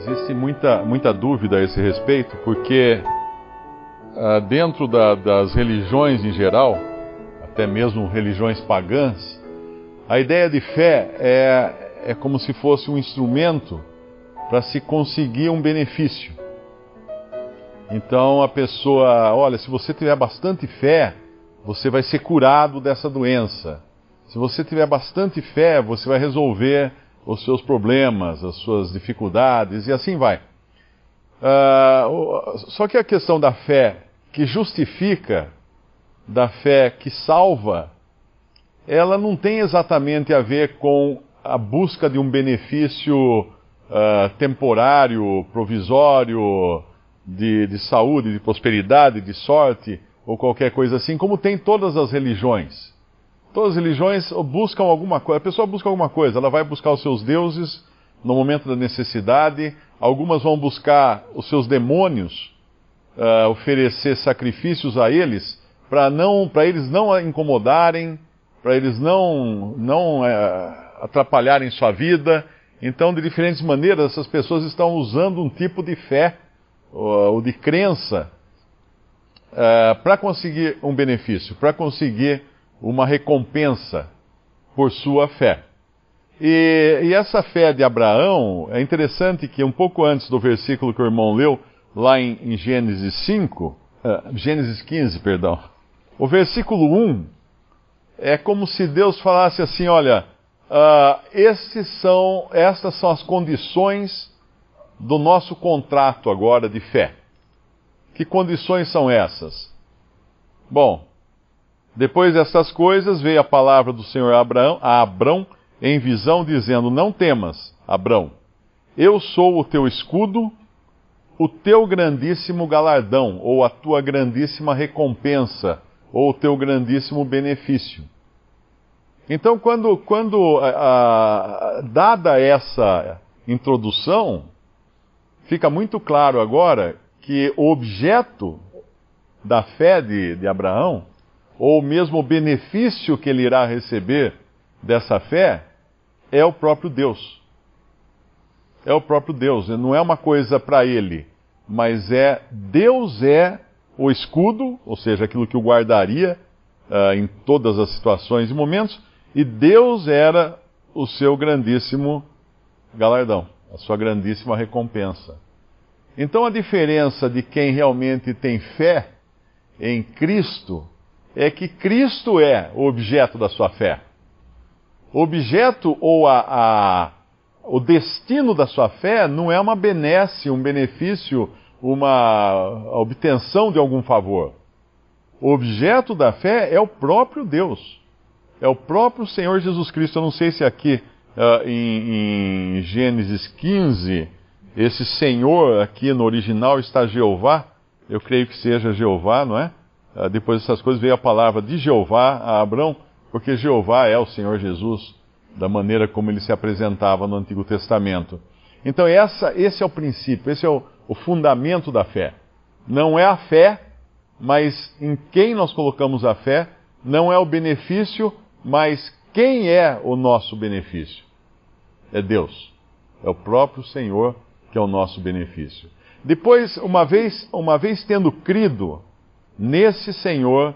Existe muita, muita dúvida a esse respeito, porque ah, dentro da, das religiões em geral, até mesmo religiões pagãs, a ideia de fé é, é como se fosse um instrumento para se conseguir um benefício. Então a pessoa, olha, se você tiver bastante fé, você vai ser curado dessa doença. Se você tiver bastante fé, você vai resolver os seus problemas, as suas dificuldades e assim vai. Uh, só que a questão da fé que justifica, da fé que salva, ela não tem exatamente a ver com a busca de um benefício uh, temporário, provisório, de, de saúde, de prosperidade, de sorte ou qualquer coisa assim, como tem todas as religiões. Todas as religiões buscam alguma coisa, a pessoa busca alguma coisa, ela vai buscar os seus deuses no momento da necessidade, algumas vão buscar os seus demônios, uh, oferecer sacrifícios a eles, para não, para eles não a incomodarem, para eles não, não uh, atrapalharem sua vida. Então, de diferentes maneiras, essas pessoas estão usando um tipo de fé ou de crença uh, para conseguir um benefício, para conseguir uma recompensa por sua fé. E, e, essa fé de Abraão, é interessante que um pouco antes do versículo que o irmão leu, lá em, em Gênesis 5, uh, Gênesis 15, perdão, o versículo 1 é como se Deus falasse assim: olha, uh, esses são, estas são as condições do nosso contrato agora de fé. Que condições são essas? Bom, depois destas coisas veio a palavra do Senhor a Abraão, a Abrão em visão, dizendo: Não temas, Abrão, eu sou o teu escudo, o teu grandíssimo galardão, ou a tua grandíssima recompensa, ou o teu grandíssimo benefício. Então, quando, quando a, a, dada essa introdução, fica muito claro agora que o objeto da fé de, de Abraão, ou mesmo o benefício que ele irá receber dessa fé, é o próprio Deus. É o próprio Deus, não é uma coisa para ele, mas é Deus é o escudo, ou seja, aquilo que o guardaria uh, em todas as situações e momentos, e Deus era o seu grandíssimo galardão a sua grandíssima recompensa. Então a diferença de quem realmente tem fé em Cristo é que Cristo é o objeto da sua fé. O objeto ou a, a, o destino da sua fé não é uma benesse, um benefício, uma obtenção de algum favor. O objeto da fé é o próprio Deus. É o próprio Senhor Jesus Cristo. Eu não sei se aqui uh, em, em Gênesis 15, esse Senhor aqui no original está Jeová, eu creio que seja Jeová, não é? Uh, depois dessas coisas veio a palavra de Jeová a Abraão, porque Jeová é o Senhor Jesus, da maneira como ele se apresentava no Antigo Testamento. Então essa, esse é o princípio, esse é o, o fundamento da fé. Não é a fé, mas em quem nós colocamos a fé, não é o benefício, mas quem é o nosso benefício? É Deus. É o próprio Senhor que é o nosso benefício. Depois, uma vez, uma vez tendo crido nesse Senhor,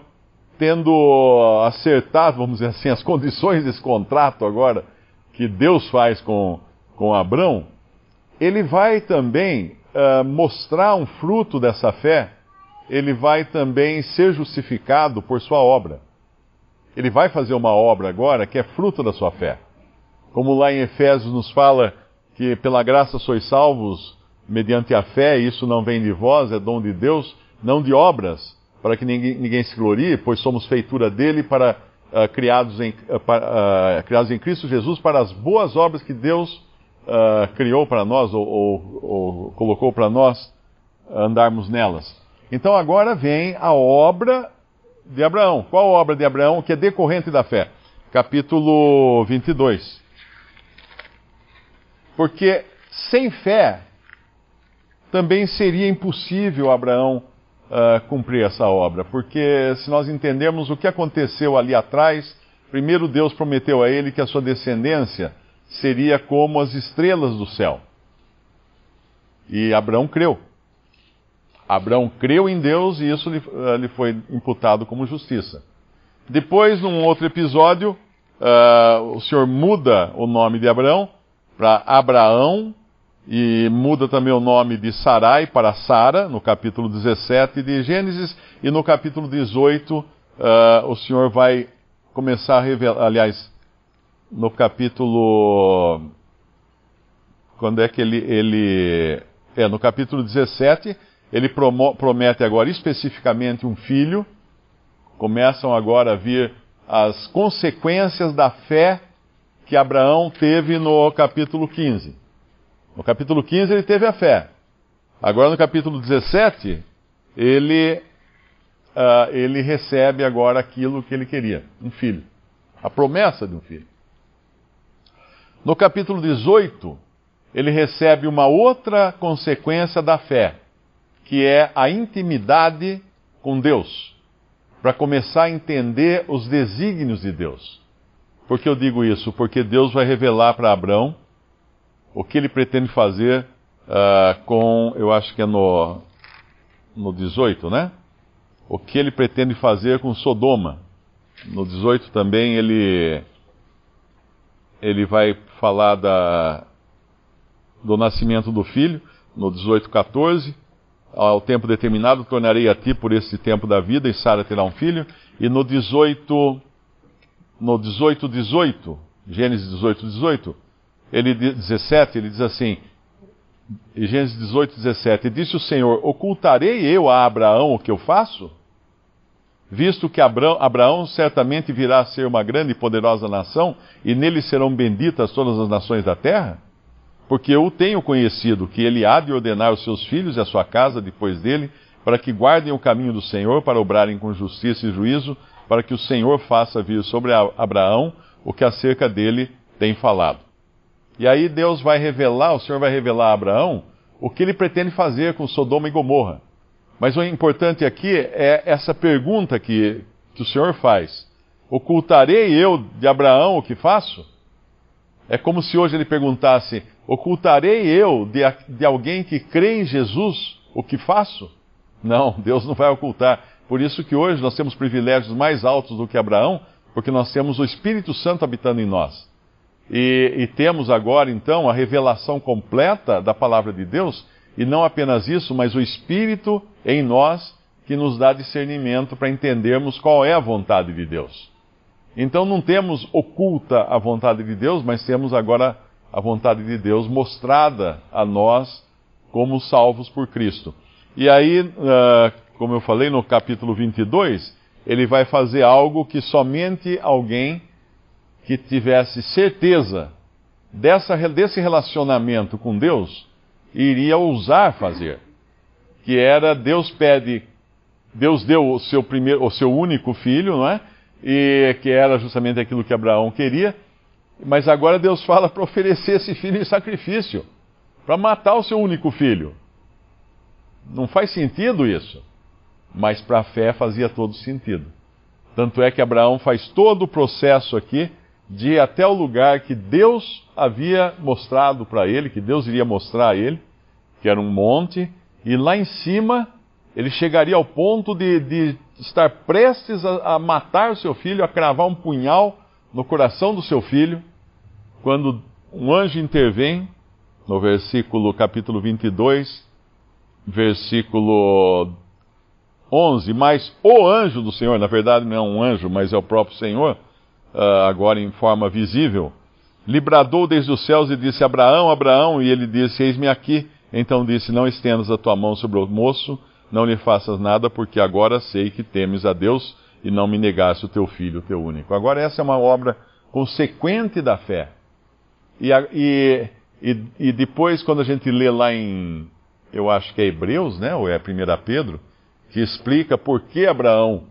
tendo acertado, vamos dizer assim, as condições desse contrato agora que Deus faz com, com Abrão, ele vai também uh, mostrar um fruto dessa fé, ele vai também ser justificado por sua obra ele vai fazer uma obra agora que é fruto da sua fé. Como lá em Efésios nos fala que pela graça sois salvos mediante a fé, isso não vem de vós, é dom de Deus, não de obras, para que ninguém, ninguém se glorie, pois somos feitura dele para uh, criados, em, uh, criados em Cristo Jesus para as boas obras que Deus criou para nós ou, ou, ou colocou para nós andarmos nelas. Então agora vem a obra de Abraão. Qual a obra de Abraão que é decorrente da fé? Capítulo 22. Porque sem fé também seria impossível Abraão uh, cumprir essa obra, porque se nós entendermos o que aconteceu ali atrás, primeiro Deus prometeu a ele que a sua descendência seria como as estrelas do céu. E Abraão creu. Abraão creu em Deus e isso lhe, uh, lhe foi imputado como justiça. Depois, num outro episódio, uh, o Senhor muda o nome de Abraão para Abraão e muda também o nome de Sarai para Sara, no capítulo 17 de Gênesis, e no capítulo 18 uh, o Senhor vai começar a revelar, aliás, no capítulo. Quando é que ele. ele é, no capítulo 17, ele promete agora especificamente um filho. Começam agora a vir as consequências da fé que Abraão teve no capítulo 15. No capítulo 15 ele teve a fé. Agora no capítulo 17, ele, uh, ele recebe agora aquilo que ele queria, um filho. A promessa de um filho. No capítulo 18, ele recebe uma outra consequência da fé, que é a intimidade com Deus, para começar a entender os desígnios de Deus. Por que eu digo isso? Porque Deus vai revelar para Abraão o que ele pretende fazer uh, com, eu acho que é no, no 18, né? O que ele pretende fazer com Sodoma. No 18 também ele, ele vai falar da, do nascimento do filho. No 18, 14. Ao tempo determinado, tornarei a ti por esse tempo da vida, e Sara terá um filho. E no 18, no 18, 18, Gênesis 18, 18, ele 17, ele diz assim, Gênesis 18, 17, disse o Senhor, ocultarei eu a Abraão o que eu faço? Visto que Abraão, Abraão certamente virá a ser uma grande e poderosa nação, e nele serão benditas todas as nações da terra? Porque eu o tenho conhecido, que ele há de ordenar os seus filhos e a sua casa depois dele, para que guardem o caminho do Senhor, para obrarem com justiça e juízo, para que o Senhor faça vir sobre Abraão o que acerca dele tem falado. E aí Deus vai revelar, o Senhor vai revelar a Abraão o que ele pretende fazer com Sodoma e Gomorra. Mas o importante aqui é essa pergunta que, que o Senhor faz: Ocultarei eu de Abraão o que faço? É como se hoje ele perguntasse: Ocultarei eu de, de alguém que crê em Jesus o que faço? Não, Deus não vai ocultar. Por isso que hoje nós temos privilégios mais altos do que Abraão, porque nós temos o Espírito Santo habitando em nós. E, e, temos agora, então, a revelação completa da palavra de Deus, e não apenas isso, mas o Espírito em nós que nos dá discernimento para entendermos qual é a vontade de Deus. Então não temos oculta a vontade de Deus, mas temos agora a vontade de Deus mostrada a nós como salvos por Cristo. E aí, uh, como eu falei no capítulo 22, ele vai fazer algo que somente alguém que tivesse certeza dessa, desse relacionamento com Deus iria ousar fazer. Que era Deus pede, Deus deu o seu primeiro, o seu único filho, não é? E que era justamente aquilo que Abraão queria. Mas agora Deus fala para oferecer esse filho em sacrifício, para matar o seu único filho. Não faz sentido isso. Mas para a fé fazia todo sentido. Tanto é que Abraão faz todo o processo aqui de ir até o lugar que Deus havia mostrado para ele, que Deus iria mostrar a ele, que era um monte, e lá em cima ele chegaria ao ponto de, de estar prestes a, a, matar o seu filho, a cravar um punhal no coração do seu filho, quando um anjo intervém, no versículo capítulo 22, versículo 11, mas o anjo do Senhor, na verdade não é um anjo, mas é o próprio Senhor, uh, agora em forma visível, lhe bradou desde os céus e disse: Abraão, Abraão, e ele disse: Eis-me aqui. Então disse: Não estendas a tua mão sobre o moço, não lhe faças nada, porque agora sei que temes a Deus e não me negasse o teu filho, o teu único. Agora, essa é uma obra consequente da fé. E, e, e, e depois, quando a gente lê lá em, eu acho que é Hebreus, né, ou é 1 Pedro, que explica por que Abraão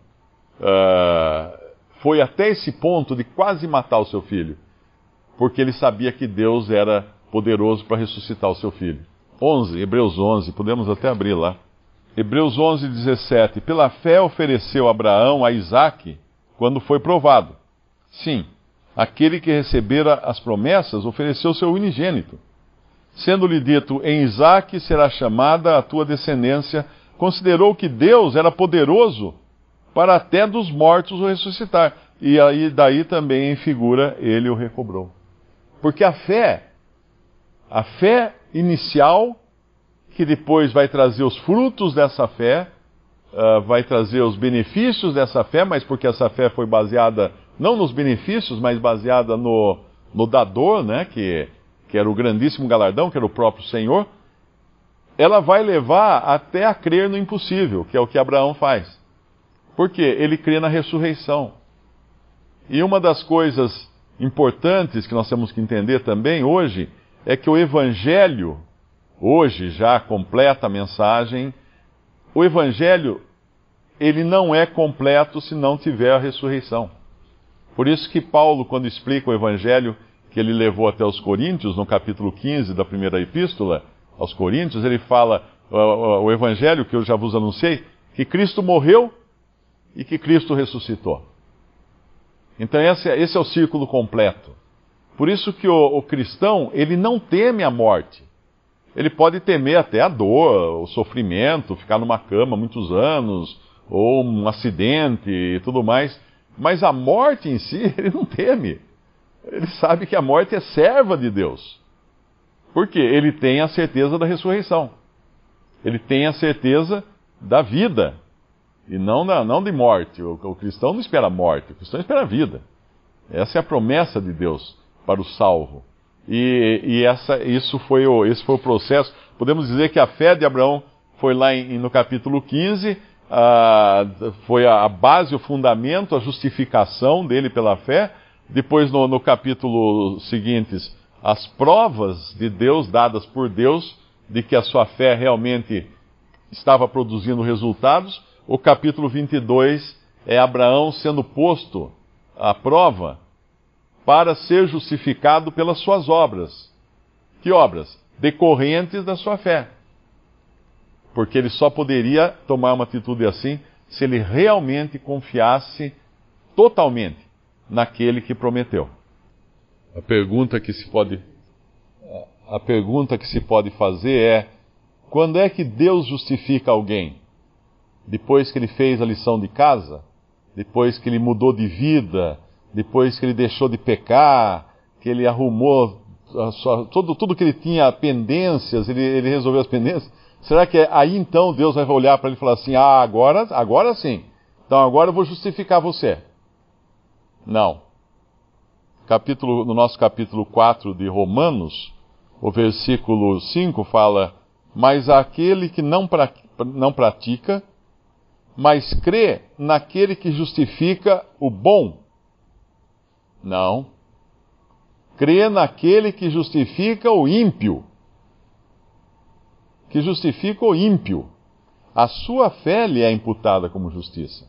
uh, foi até esse ponto de quase matar o seu filho. Porque ele sabia que Deus era poderoso para ressuscitar o seu filho. 11, Hebreus 11, podemos até abrir lá. Hebreus 11, 17. Pela fé ofereceu Abraão a Isaque quando foi provado. Sim, aquele que recebera as promessas ofereceu seu unigênito. Sendo-lhe dito, em Isaque será chamada a tua descendência, considerou que Deus era poderoso para até dos mortos o ressuscitar. E aí daí também em figura ele o recobrou. Porque a fé, a fé inicial que depois vai trazer os frutos dessa fé, uh, vai trazer os benefícios dessa fé, mas porque essa fé foi baseada não nos benefícios, mas baseada no, no dador, né, que, que era o grandíssimo galardão, que era o próprio Senhor, ela vai levar até a crer no impossível, que é o que Abraão faz. Por quê? Ele crê na ressurreição. E uma das coisas importantes que nós temos que entender também hoje é que o Evangelho hoje já completa a mensagem. O evangelho ele não é completo se não tiver a ressurreição. Por isso que Paulo, quando explica o evangelho que ele levou até os Coríntios, no capítulo 15 da primeira epístola aos Coríntios, ele fala o, evangelho que eu já vos anunciei, que Cristo morreu e que Cristo ressuscitou. Então esse, é, esse é o círculo completo. Por isso que o, o cristão, ele não teme a morte. Ele pode temer até a dor, o sofrimento, ficar numa cama muitos anos, ou um acidente e tudo mais. Mas a morte em si, ele não teme. Ele sabe que a morte é serva de Deus. Por quê? Ele tem a certeza da ressurreição. Ele tem a certeza da vida. E não, da, não de morte. O, o cristão não espera morte, o cristão espera vida. Essa é a promessa de Deus para o salvo. E, e essa, isso foi o, esse foi o processo. Podemos dizer que a fé de Abraão foi lá em, no capítulo 15, a, foi a, base, o fundamento, a justificação dele pela fé. Depois, no, no capítulo seguintes, as provas de Deus, dadas por Deus, de que a sua fé realmente estava produzindo resultados. O capítulo 22 é Abraão sendo posto à prova para ser justificado pelas suas obras. Que obras? Decorrentes da sua fé. Porque ele só poderia tomar uma atitude assim se ele realmente confiasse totalmente naquele que prometeu. A pergunta que se pode a pergunta que se pode fazer é: quando é que Deus justifica alguém? Depois que ele fez a lição de casa? Depois que ele mudou de vida? depois que ele deixou de pecar, que ele arrumou sua, tudo, tudo que ele tinha pendências, ele, ele resolveu as pendências, será que é, aí então Deus vai olhar para ele e falar assim: ah, agora, agora sim, então agora eu vou justificar você? Não. Capítulo, no nosso capítulo 4 de Romanos, o versículo 5 fala: Mas aquele que não, pra, não pratica, mas crê naquele que justifica o bom não. Crê naquele que justifica o ímpio. Que justifica o ímpio. A sua fé lhe é imputada como justiça.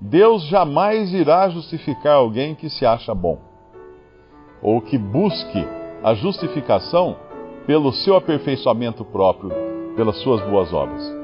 Deus jamais irá justificar alguém que se acha bom, ou que busque a justificação pelo seu aperfeiçoamento próprio, pelas suas boas obras.